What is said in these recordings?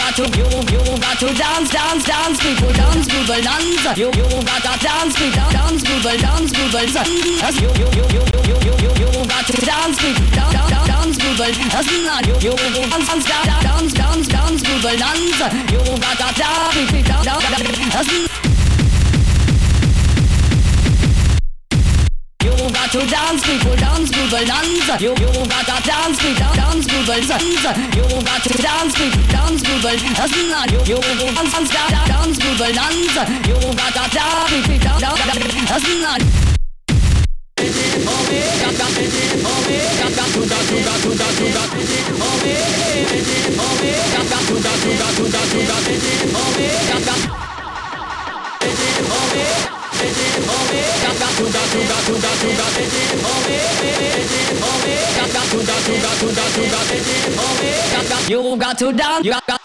got to you you got to dance dance dance people dance people dance. You you got to dance people dance people dance people dance. You you you you you you you you got to dance people dance dance dance people dance. You you dance dance dance dance dance people dance. You got to dance people dance dance. Got to dance, people dance, people dance. You you got to dance, people dance, people dance. You got to dance, people dance, people dance. You you dance, dance, dance, people dance. You got to dance, people dance, dance. Oh, you got to dance, you got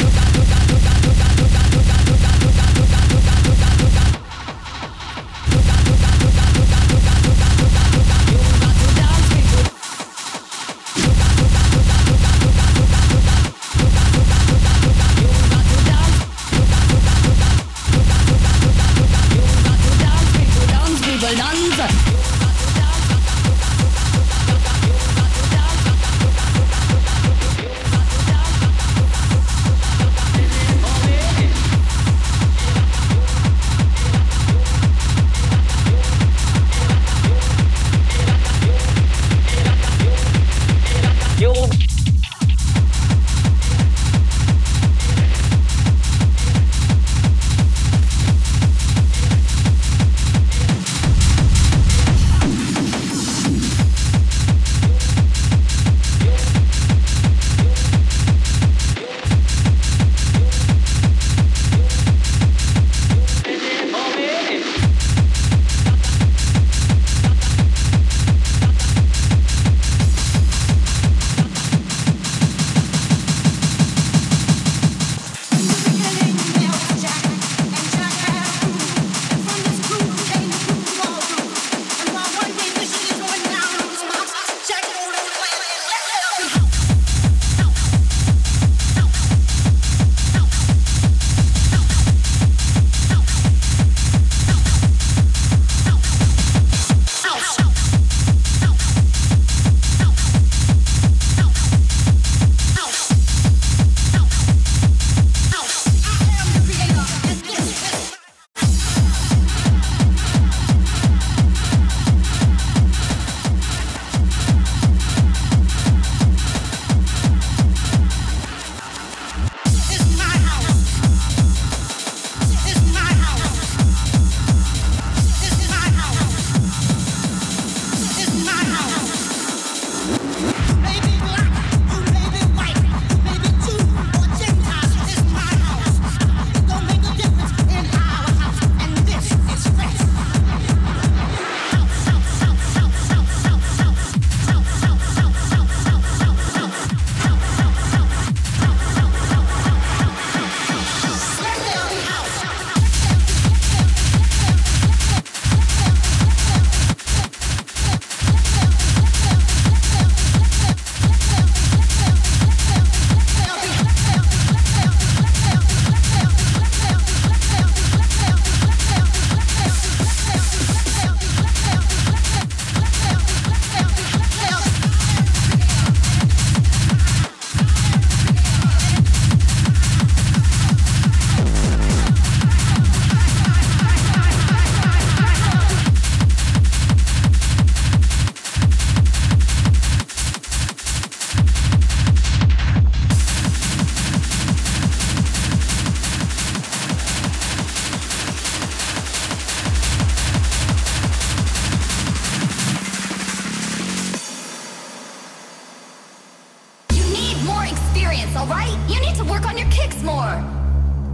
alright? You need to work on your kicks more.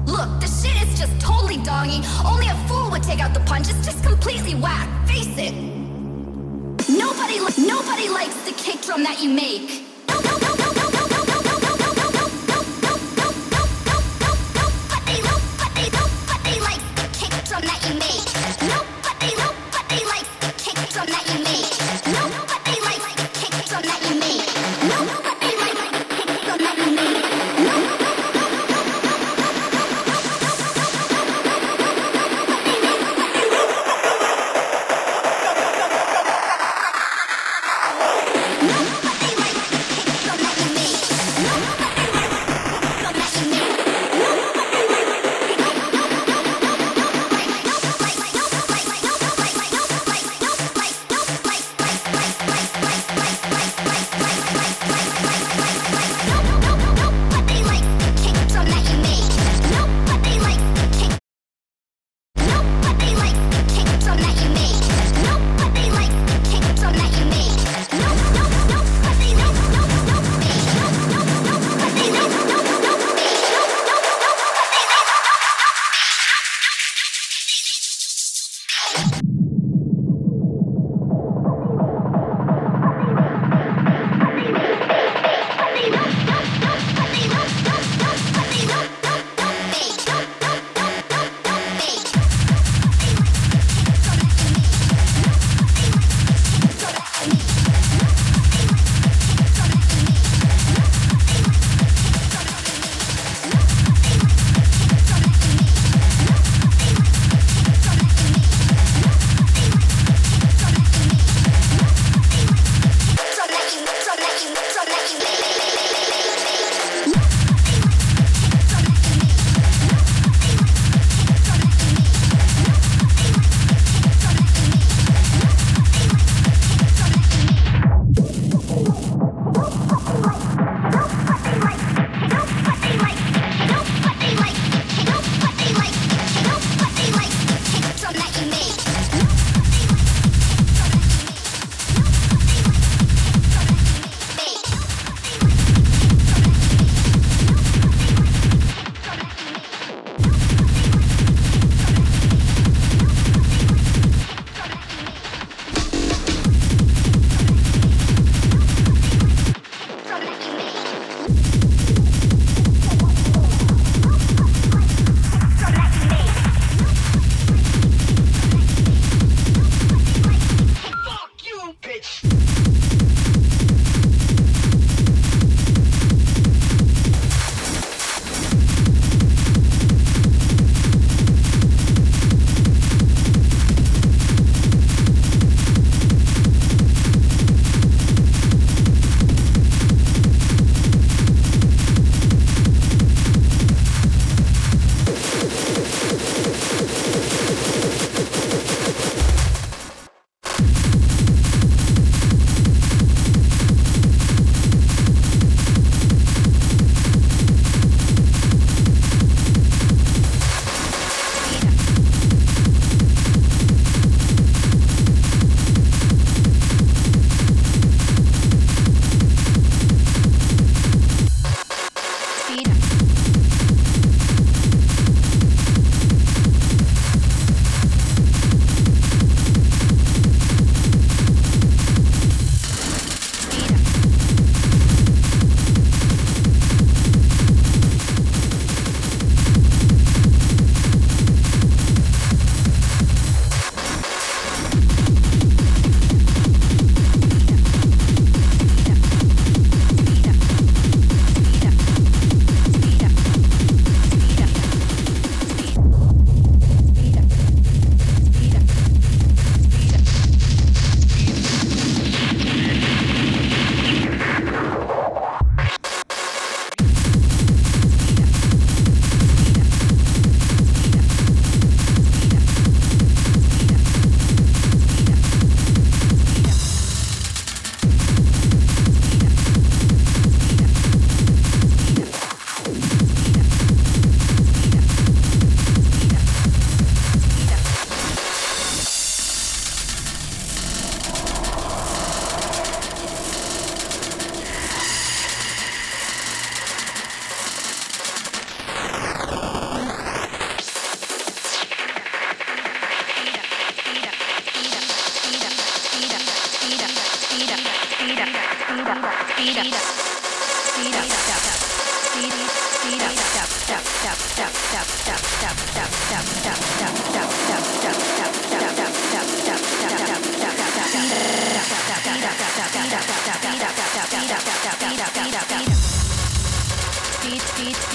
Look, the shit is just totally dongy. Only a fool would take out the punch. It's just completely whack. Face it. Nobody, li- nobody likes the kick drum that you make.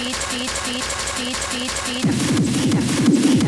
Beat, Beat, Beat, Beat, Beat, Beat, Beat.